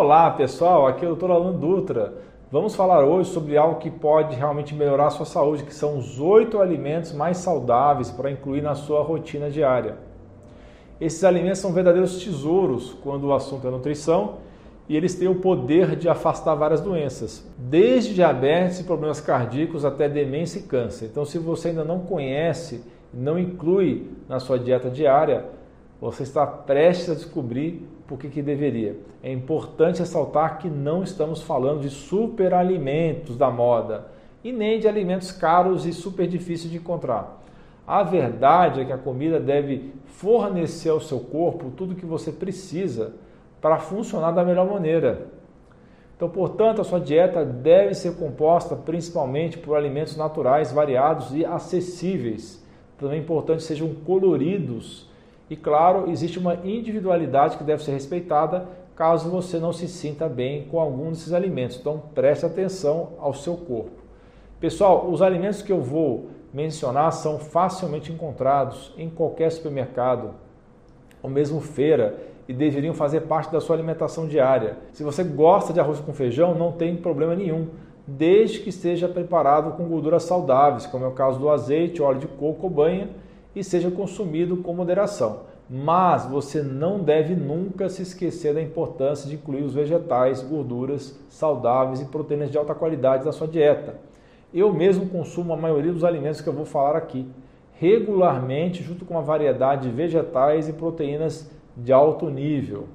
Olá pessoal, aqui é o Dr. Alan Dutra. Vamos falar hoje sobre algo que pode realmente melhorar a sua saúde, que são os oito alimentos mais saudáveis para incluir na sua rotina diária. Esses alimentos são verdadeiros tesouros quando o assunto é nutrição e eles têm o poder de afastar várias doenças, desde diabetes e problemas cardíacos até demência e câncer. Então, se você ainda não conhece, não inclui na sua dieta diária, você está prestes a descobrir por que, que deveria. É importante ressaltar que não estamos falando de superalimentos da moda e nem de alimentos caros e super difíceis de encontrar. A verdade é que a comida deve fornecer ao seu corpo tudo o que você precisa para funcionar da melhor maneira. Então, portanto, a sua dieta deve ser composta principalmente por alimentos naturais, variados e acessíveis. Também é importante que sejam coloridos e claro, existe uma individualidade que deve ser respeitada caso você não se sinta bem com algum desses alimentos. Então preste atenção ao seu corpo. Pessoal, os alimentos que eu vou mencionar são facilmente encontrados em qualquer supermercado ou mesmo feira e deveriam fazer parte da sua alimentação diária. Se você gosta de arroz com feijão, não tem problema nenhum, desde que esteja preparado com gorduras saudáveis, como é o caso do azeite, óleo de coco ou banha e seja consumido com moderação. Mas você não deve nunca se esquecer da importância de incluir os vegetais, gorduras saudáveis e proteínas de alta qualidade na sua dieta. Eu mesmo consumo a maioria dos alimentos que eu vou falar aqui, regularmente, junto com uma variedade de vegetais e proteínas de alto nível.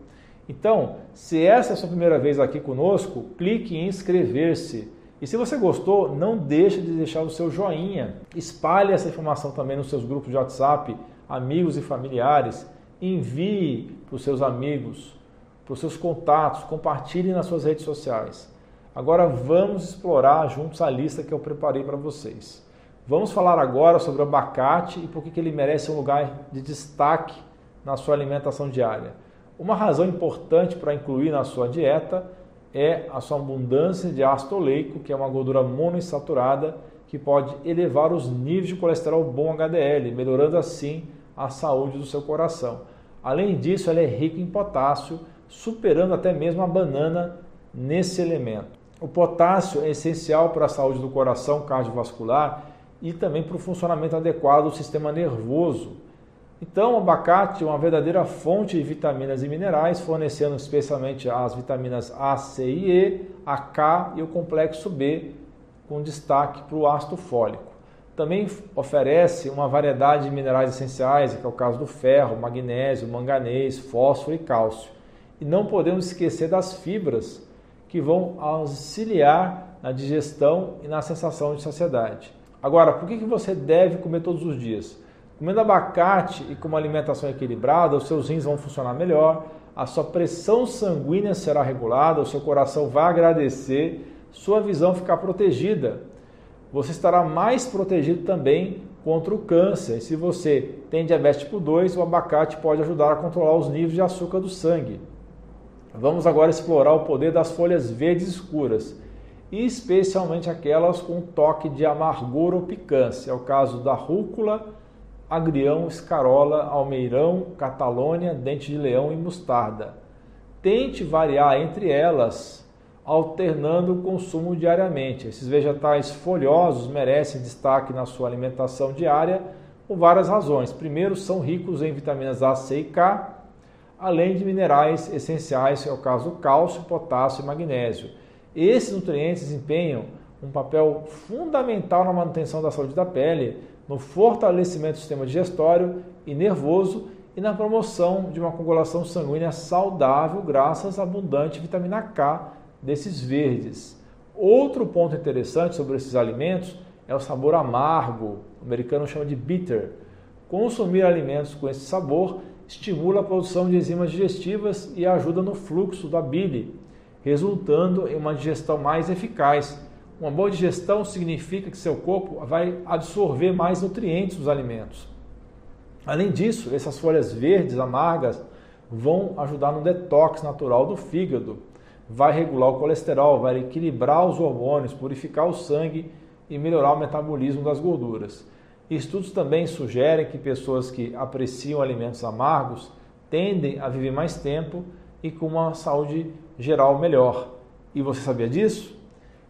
Então, se essa é a sua primeira vez aqui conosco, clique em inscrever-se e se você gostou, não deixe de deixar o seu joinha. Espalhe essa informação também nos seus grupos de WhatsApp, amigos e familiares. Envie para os seus amigos, para os seus contatos, compartilhe nas suas redes sociais. Agora vamos explorar juntos a lista que eu preparei para vocês. Vamos falar agora sobre o abacate e por que ele merece um lugar de destaque na sua alimentação diária. Uma razão importante para incluir na sua dieta é a sua abundância de ácido oleico, que é uma gordura monoinsaturada que pode elevar os níveis de colesterol bom HDL, melhorando assim a saúde do seu coração. Além disso, ela é rica em potássio, superando até mesmo a banana nesse elemento. O potássio é essencial para a saúde do coração cardiovascular e também para o funcionamento adequado do sistema nervoso. Então, o abacate é uma verdadeira fonte de vitaminas e minerais, fornecendo especialmente as vitaminas A, C e E, a K e o complexo B, com destaque para o ácido fólico. Também oferece uma variedade de minerais essenciais, que é o caso do ferro, magnésio, manganês, fósforo e cálcio. E não podemos esquecer das fibras, que vão auxiliar na digestão e na sensação de saciedade. Agora, por que você deve comer todos os dias? Comendo abacate e com uma alimentação equilibrada, os seus rins vão funcionar melhor, a sua pressão sanguínea será regulada, o seu coração vai agradecer, sua visão ficar protegida. Você estará mais protegido também contra o câncer. E se você tem diabetes tipo 2, o abacate pode ajudar a controlar os níveis de açúcar do sangue. Vamos agora explorar o poder das folhas verdes escuras, especialmente aquelas com toque de amargor ou picância. É o caso da rúcula, agrião, escarola, almeirão, catalônia, dente de leão e mostarda. Tente variar entre elas, alternando o consumo diariamente. Esses vegetais folhosos merecem destaque na sua alimentação diária por várias razões. Primeiro, são ricos em vitaminas A, C e K, além de minerais essenciais, que é o caso cálcio, potássio e magnésio. Esses nutrientes desempenham um papel fundamental na manutenção da saúde da pele, no fortalecimento do sistema digestório e nervoso e na promoção de uma coagulação sanguínea saudável graças à abundante vitamina K desses verdes. Outro ponto interessante sobre esses alimentos é o sabor amargo, o americano chama de bitter. Consumir alimentos com esse sabor estimula a produção de enzimas digestivas e ajuda no fluxo da bile, resultando em uma digestão mais eficaz uma boa digestão significa que seu corpo vai absorver mais nutrientes dos alimentos. Além disso, essas folhas verdes amargas vão ajudar no detox natural do fígado, vai regular o colesterol, vai equilibrar os hormônios, purificar o sangue e melhorar o metabolismo das gorduras. Estudos também sugerem que pessoas que apreciam alimentos amargos tendem a viver mais tempo e com uma saúde geral melhor. E você sabia disso?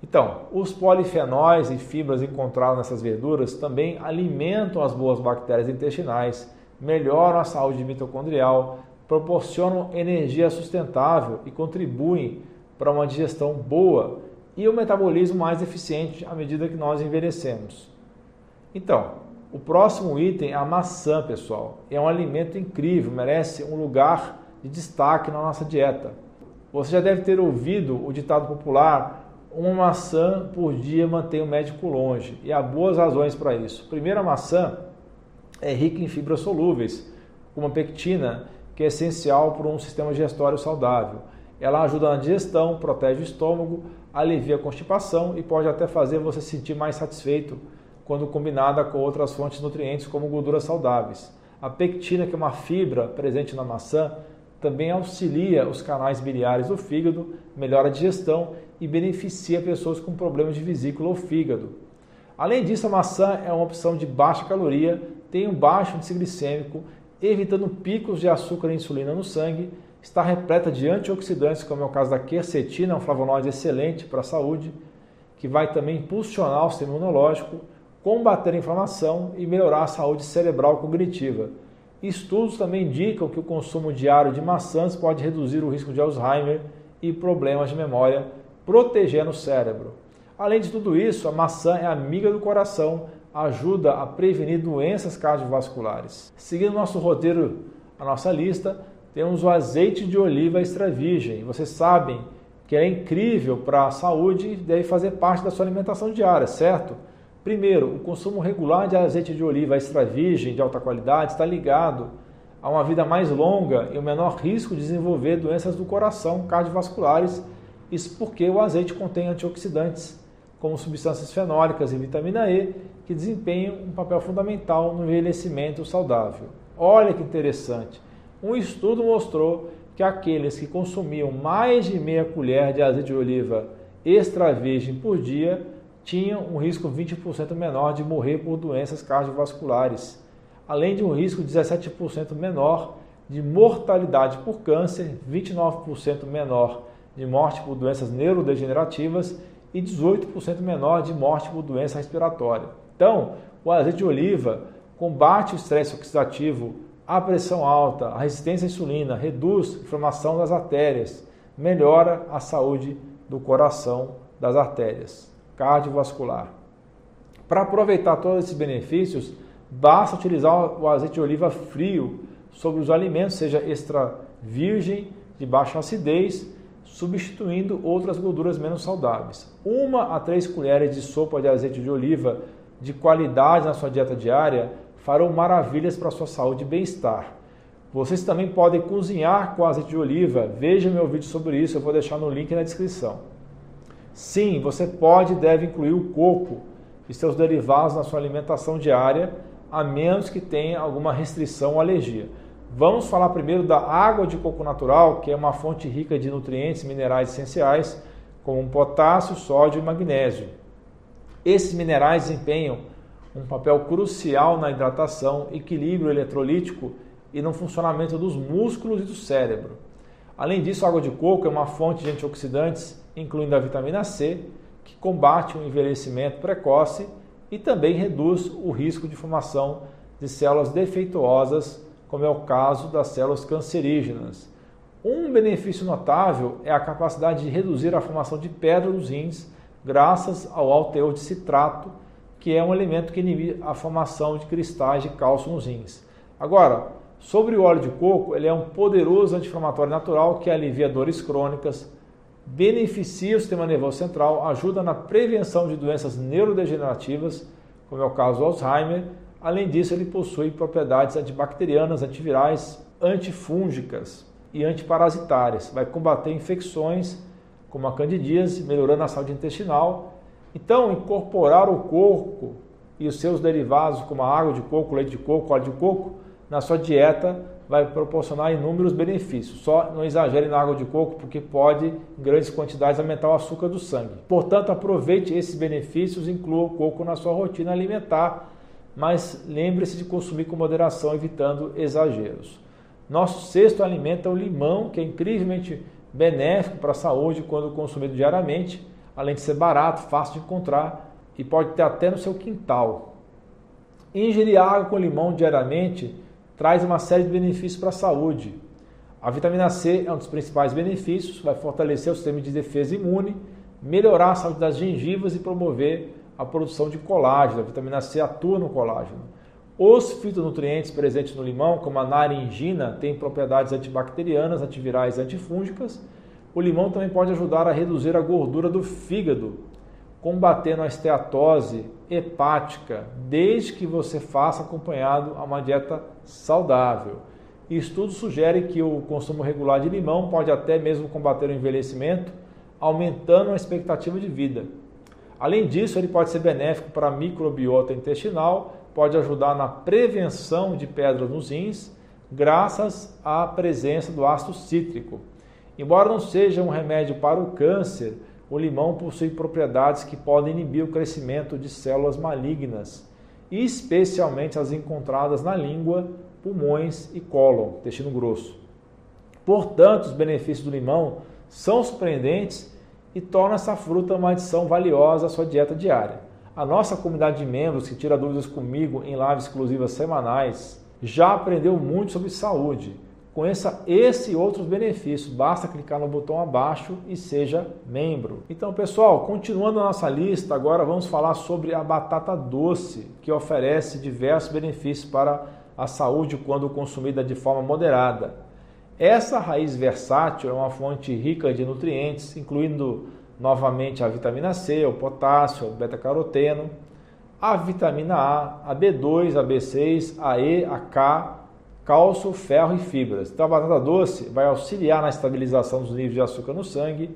Então, os polifenóis e fibras encontrados nessas verduras também alimentam as boas bactérias intestinais, melhoram a saúde mitocondrial, proporcionam energia sustentável e contribuem para uma digestão boa e o metabolismo mais eficiente à medida que nós envelhecemos. Então, o próximo item é a maçã, pessoal. É um alimento incrível, merece um lugar de destaque na nossa dieta. Você já deve ter ouvido o ditado popular: uma maçã por dia mantém o médico longe. E há boas razões para isso. Primeiro, a maçã é rica em fibras solúveis, como a pectina, que é essencial para um sistema digestório saudável. Ela ajuda na digestão, protege o estômago, alivia a constipação e pode até fazer você se sentir mais satisfeito quando combinada com outras fontes de nutrientes como gorduras saudáveis. A pectina, que é uma fibra presente na maçã, também auxilia os canais biliares do fígado, melhora a digestão e beneficia pessoas com problemas de vesícula ou fígado. Além disso, a maçã é uma opção de baixa caloria, tem um baixo índice glicêmico, evitando picos de açúcar e insulina no sangue, está repleta de antioxidantes, como é o caso da quercetina, um flavonoide excelente para a saúde, que vai também impulsionar o sistema imunológico, combater a inflamação e melhorar a saúde cerebral cognitiva. Estudos também indicam que o consumo diário de maçãs pode reduzir o risco de Alzheimer e problemas de memória, protegendo o cérebro. Além de tudo isso, a maçã é amiga do coração, ajuda a prevenir doenças cardiovasculares. Seguindo nosso roteiro, a nossa lista, temos o azeite de oliva extra virgem. Vocês sabem que é incrível para a saúde e deve fazer parte da sua alimentação diária, certo? Primeiro, o consumo regular de azeite de oliva extra virgem de alta qualidade está ligado a uma vida mais longa e o menor risco de desenvolver doenças do coração cardiovasculares. Isso porque o azeite contém antioxidantes, como substâncias fenólicas e vitamina E, que desempenham um papel fundamental no envelhecimento saudável. Olha que interessante! Um estudo mostrou que aqueles que consumiam mais de meia colher de azeite de oliva extra virgem por dia tinham um risco 20% menor de morrer por doenças cardiovasculares, além de um risco 17% menor de mortalidade por câncer, 29% menor de morte por doenças neurodegenerativas e 18% menor de morte por doença respiratória. Então, o azeite de oliva combate o estresse oxidativo, a pressão alta, a resistência à insulina, reduz a inflamação das artérias, melhora a saúde do coração das artérias cardiovascular. Para aproveitar todos esses benefícios, basta utilizar o azeite de oliva frio sobre os alimentos, seja extra virgem, de baixa acidez, substituindo outras gorduras menos saudáveis. Uma a três colheres de sopa de azeite de oliva de qualidade na sua dieta diária farão maravilhas para a sua saúde e bem-estar. Vocês também podem cozinhar com azeite de oliva. Veja meu vídeo sobre isso, eu vou deixar no link na descrição. Sim, você pode e deve incluir o coco e seus derivados na sua alimentação diária, a menos que tenha alguma restrição ou alergia. Vamos falar primeiro da água de coco natural, que é uma fonte rica de nutrientes minerais essenciais, como potássio, sódio e magnésio. Esses minerais desempenham um papel crucial na hidratação, equilíbrio eletrolítico e no funcionamento dos músculos e do cérebro. Além disso, a água de coco é uma fonte de antioxidantes incluindo a vitamina C, que combate o envelhecimento precoce e também reduz o risco de formação de células defeituosas, como é o caso das células cancerígenas. Um benefício notável é a capacidade de reduzir a formação de pedra nos rins, graças ao alto teor de citrato, que é um elemento que inibe a formação de cristais de cálcio nos rins. Agora, sobre o óleo de coco, ele é um poderoso anti-inflamatório natural que alivia dores crônicas, beneficia o sistema nervoso central, ajuda na prevenção de doenças neurodegenerativas, como é o caso do Alzheimer. Além disso, ele possui propriedades antibacterianas, antivirais, antifúngicas e antiparasitárias. Vai combater infecções como a candidíase, melhorando a saúde intestinal. Então, incorporar o coco e os seus derivados, como a água de coco, leite de coco, óleo de coco, na sua dieta vai proporcionar inúmeros benefícios. Só não exagere na água de coco, porque pode, em grandes quantidades, aumentar o açúcar do sangue. Portanto, aproveite esses benefícios inclua o coco na sua rotina alimentar, mas lembre-se de consumir com moderação, evitando exageros. Nosso sexto alimento é o limão, que é incrivelmente benéfico para a saúde quando consumido diariamente, além de ser barato, fácil de encontrar e pode ter até no seu quintal. Ingerir água com limão diariamente traz uma série de benefícios para a saúde. A vitamina C é um dos principais benefícios, vai fortalecer o sistema de defesa imune, melhorar a saúde das gengivas e promover a produção de colágeno. A vitamina C atua no colágeno. Os fitonutrientes presentes no limão, como a naringina, têm propriedades antibacterianas, antivirais e antifúngicas. O limão também pode ajudar a reduzir a gordura do fígado, combatendo a esteatose hepática, desde que você faça acompanhado a uma dieta saudável. Estudos sugerem que o consumo regular de limão pode até mesmo combater o envelhecimento, aumentando a expectativa de vida. Além disso, ele pode ser benéfico para a microbiota intestinal, pode ajudar na prevenção de pedras nos rins, graças à presença do ácido cítrico. Embora não seja um remédio para o câncer, o limão possui propriedades que podem inibir o crescimento de células malignas, especialmente as encontradas na língua, pulmões e cólon, intestino grosso. Portanto, os benefícios do limão são surpreendentes e tornam essa fruta uma adição valiosa à sua dieta diária. A nossa comunidade de membros que tira dúvidas comigo em lives exclusivas semanais já aprendeu muito sobre saúde. Conheça esse e outros benefícios. Basta clicar no botão abaixo e seja membro. Então, pessoal, continuando a nossa lista, agora vamos falar sobre a batata doce, que oferece diversos benefícios para a saúde quando consumida de forma moderada. Essa raiz versátil é uma fonte rica de nutrientes, incluindo novamente a vitamina C, o potássio, o beta-caroteno, a vitamina A, a B2, a B6, a E, a K, cálcio, ferro e fibras. Então a batata doce vai auxiliar na estabilização dos níveis de açúcar no sangue,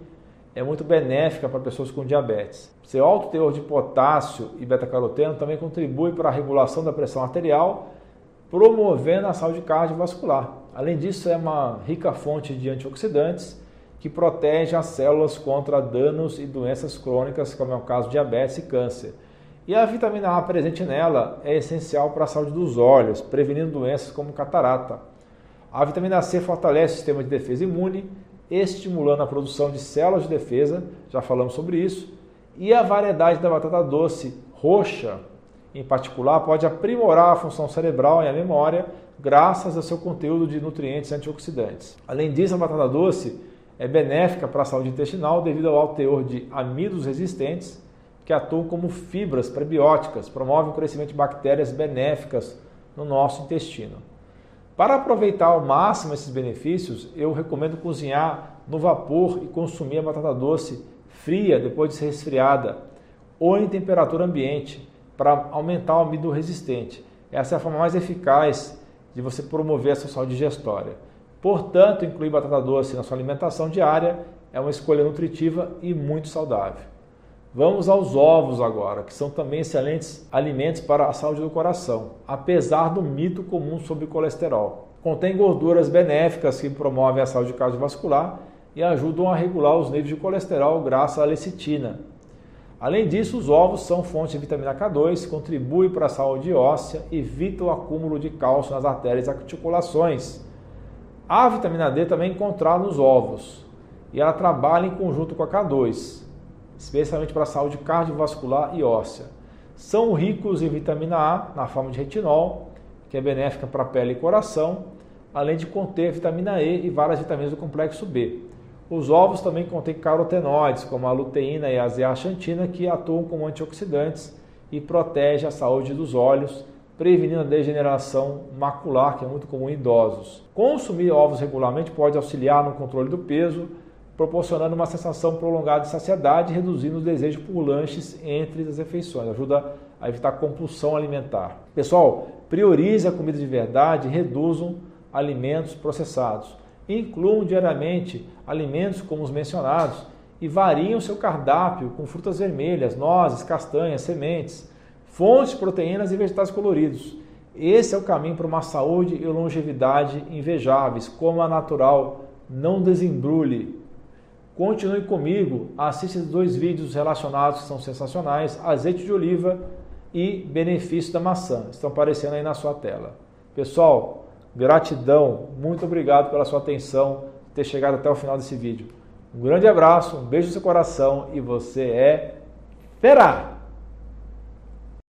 é muito benéfica para pessoas com diabetes. Seu alto teor de potássio e beta-caroteno também contribui para a regulação da pressão arterial, promovendo a saúde cardiovascular. Além disso, é uma rica fonte de antioxidantes que protege as células contra danos e doenças crônicas, como é o caso de diabetes e câncer. E a vitamina A presente nela é essencial para a saúde dos olhos, prevenindo doenças como catarata. A vitamina C fortalece o sistema de defesa imune, estimulando a produção de células de defesa, já falamos sobre isso. E a variedade da batata doce roxa, em particular, pode aprimorar a função cerebral e a memória, graças ao seu conteúdo de nutrientes antioxidantes. Além disso, a batata doce é benéfica para a saúde intestinal devido ao alto teor de amidos resistentes que atuam como fibras prebióticas, promovem o crescimento de bactérias benéficas no nosso intestino. Para aproveitar ao máximo esses benefícios, eu recomendo cozinhar no vapor e consumir a batata doce fria depois de ser resfriada ou em temperatura ambiente para aumentar o amido resistente. Essa é a forma mais eficaz de você promover essa saúde digestória. Portanto, incluir batata doce na sua alimentação diária é uma escolha nutritiva e muito saudável. Vamos aos ovos agora, que são também excelentes alimentos para a saúde do coração, apesar do mito comum sobre colesterol. Contém gorduras benéficas que promovem a saúde cardiovascular e ajudam a regular os níveis de colesterol graças à lecitina. Além disso, os ovos são fonte de vitamina K2, contribuem para a saúde óssea, evitam o acúmulo de cálcio nas artérias e articulações a vitamina D também é encontrada nos ovos e ela trabalha em conjunto com a K2, especialmente para a saúde cardiovascular e óssea. São ricos em vitamina A na forma de retinol, que é benéfica para a pele e coração, além de conter vitamina E e várias vitaminas do complexo B. Os ovos também contêm carotenoides, como a luteína e a zeaxantina, que atuam como antioxidantes e protegem a saúde dos olhos prevenindo a degeneração macular, que é muito comum em idosos. Consumir ovos regularmente pode auxiliar no controle do peso, proporcionando uma sensação prolongada de saciedade, reduzindo o desejo por lanches entre as refeições. Ajuda a evitar compulsão alimentar. Pessoal, priorize a comida de verdade reduzam alimentos processados. Incluam diariamente alimentos como os mencionados e variem o seu cardápio com frutas vermelhas, nozes, castanhas, sementes fontes de proteínas e vegetais coloridos. Esse é o caminho para uma saúde e longevidade invejáveis, como a natural. Não desembrulhe. Continue comigo, assista dois vídeos relacionados que são sensacionais: azeite de oliva e benefício da maçã. Estão aparecendo aí na sua tela. Pessoal, gratidão, muito obrigado pela sua atenção. ter chegado até o final desse vídeo. Um grande abraço, um beijo no seu coração e você é fera!